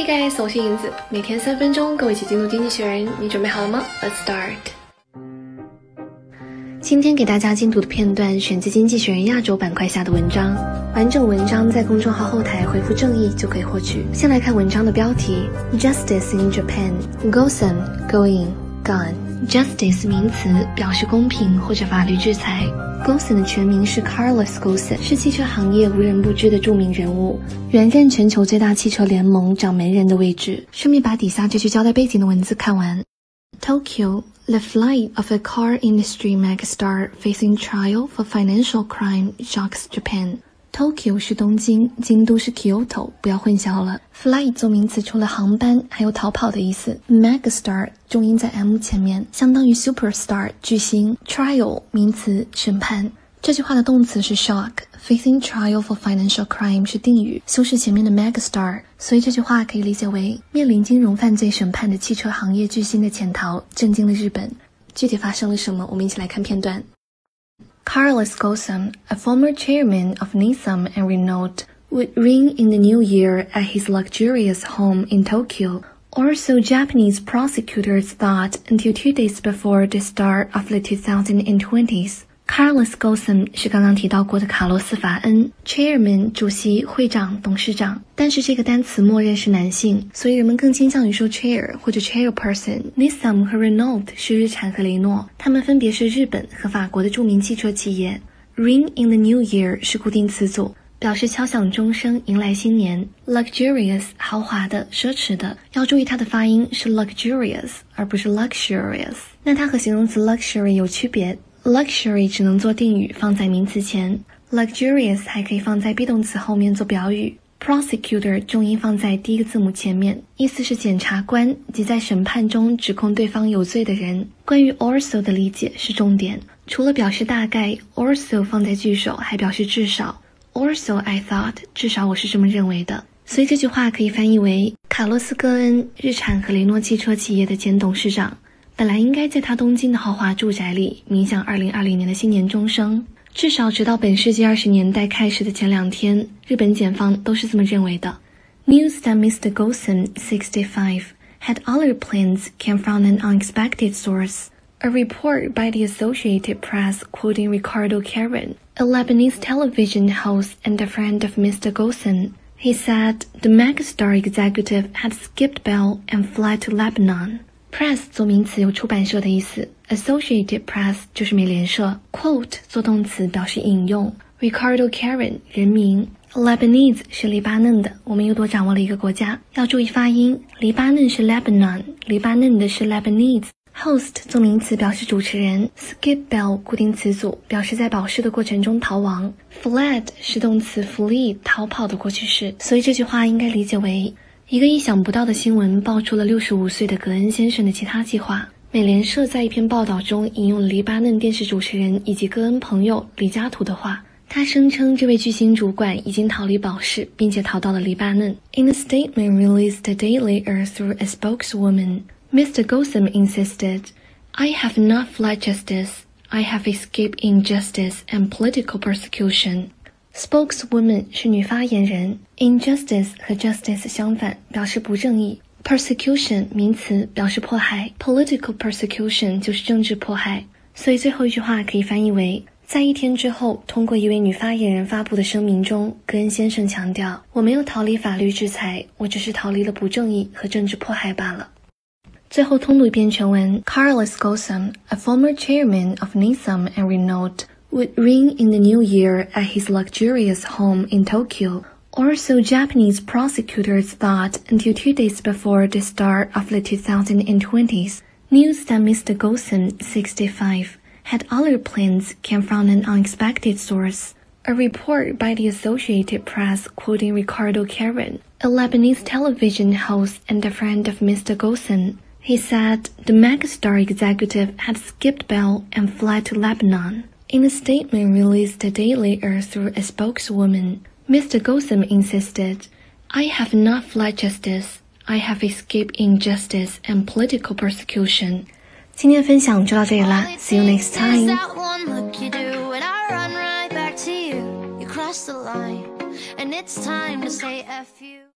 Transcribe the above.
Hey guys，我是银子，每天三分钟，跟我一起进入经济学人，你准备好了吗？Let's start。今天给大家精读的片段选自《经济学人》亚洲板块下的文章，完整文章在公众号后台回复“正义”就可以获取。先来看文章的标题：Justice in Japan, Gosen, Going, Gone。Justice 名词表示公平或者法律制裁。Gosen 的全名是 Carlos Gosen，是汽车行业无人不知的著名人物，原任全球最大汽车联盟掌门人的位置。顺便把底下这句交代背景的文字看完。Tokyo, the flight of a car industry megastar facing trial for financial crime shocks Japan. Tokyo 是东京，京都是 Kyoto，不要混淆了。Flight 做名词，除了航班，还有逃跑的意思。Megastar 重音在 m 前面，相当于 superstar 巨星。Trial 名词，审判。这句话的动词是 shock。Facing trial for financial crime 是定语，修饰前面的 megastar，所以这句话可以理解为面临金融犯罪审判的汽车行业巨星的潜逃，震惊了日本。具体发生了什么？我们一起来看片段。Carlos Ghosn, a former chairman of Nissan and Renault, would ring in the new year at his luxurious home in Tokyo, or so Japanese prosecutors thought until two days before the start of the 2020s. Carlos Ghosn 是刚刚提到过的卡洛斯·法恩，Chairman 主席、会长、董事长。但是这个单词默认是男性，所以人们更倾向于说 Chair 或者 Chairperson。Nissan 和 Renault 是日产和雷诺，他们分别是日本和法国的著名汽车企业。Ring in the New Year 是固定词组，表示敲响钟声，迎来新年。Luxurious 豪华的、奢侈的，要注意它的发音是 luxurious 而不是 luxurious。那它和形容词 luxury 有区别。Luxury 只能做定语，放在名词前；luxurious 还可以放在 be 动词后面做表语。Prosecutor 重音放在第一个字母前面，意思是检察官即在审判中指控对方有罪的人。关于 also 的理解是重点，除了表示大概，also 放在句首还表示至少。Also I thought，至少我是这么认为的。所以这句话可以翻译为：卡洛斯·戈恩，日产和雷诺汽车企业的前董事长。本来应该在他东京的豪华住宅里冥想2020年的新年钟声，至少直到本世纪二十年代开始的前两天，日本检方都是这么认为的。News that Mr. Gosen, 65, had other plans came from an unexpected source. A report by the Associated Press quoting Ricardo Karen, a Lebanese television host and a friend of Mr. Gosen. He said the megastar executive had skipped bail and fled to Lebanon. Press 做名词有出版社的意思，Associated Press 就是美联社。Quote 做动词表示引用。Ricardo Karen 人名。Lebanese 是黎巴嫩的，我们又多掌握了一个国家，要注意发音。黎巴嫩是 Lebanon，黎巴嫩的是 Lebanese。Host 做名词表示主持人。Skip bail 固定词组表示在保释的过程中逃亡。Fled 是动词 flee 逃跑的过去式，所以这句话应该理解为。一个意想不到的新闻爆出了六十五岁的格恩先生的其他计划。美联社在一篇报道中引用了黎巴嫩电视主持人以及戈恩朋友李嘉图的话，他声称这位巨星主管已经逃离保释，并且逃到了黎巴嫩。In a statement released a day later through a spokeswoman, Mr. Gotham insisted, "I have not fled justice. I have escaped injustice and political persecution." Spokeswoman 是女发言人，injustice 和 justice 相反，表示不正义。Persecution 名词表示迫害，political persecution 就是政治迫害。所以最后一句话可以翻译为：在一天之后，通过一位女发言人发布的声明中，格恩先生强调，我没有逃离法律制裁，我只是逃离了不正义和政治迫害罢了。最后通读一遍全文：Carlos Ghosn, a former chairman of Nissan and Renault. Would ring in the new year at his luxurious home in Tokyo, or so Japanese prosecutors thought until two days before the start of the 2020s. News that Mr. Gosen, 65, had other plans came from an unexpected source. A report by the Associated Press quoting Ricardo Karen, a Lebanese television host and a friend of Mr. Gosen. He said the megastar executive had skipped bail and fled to Lebanon. In a statement released a day later through a spokeswoman, Mr. Gotham insisted, I have not fled justice. I have escaped injustice and political persecution. 今天的分享就到这里啦，See you next time. And it's time to say F you.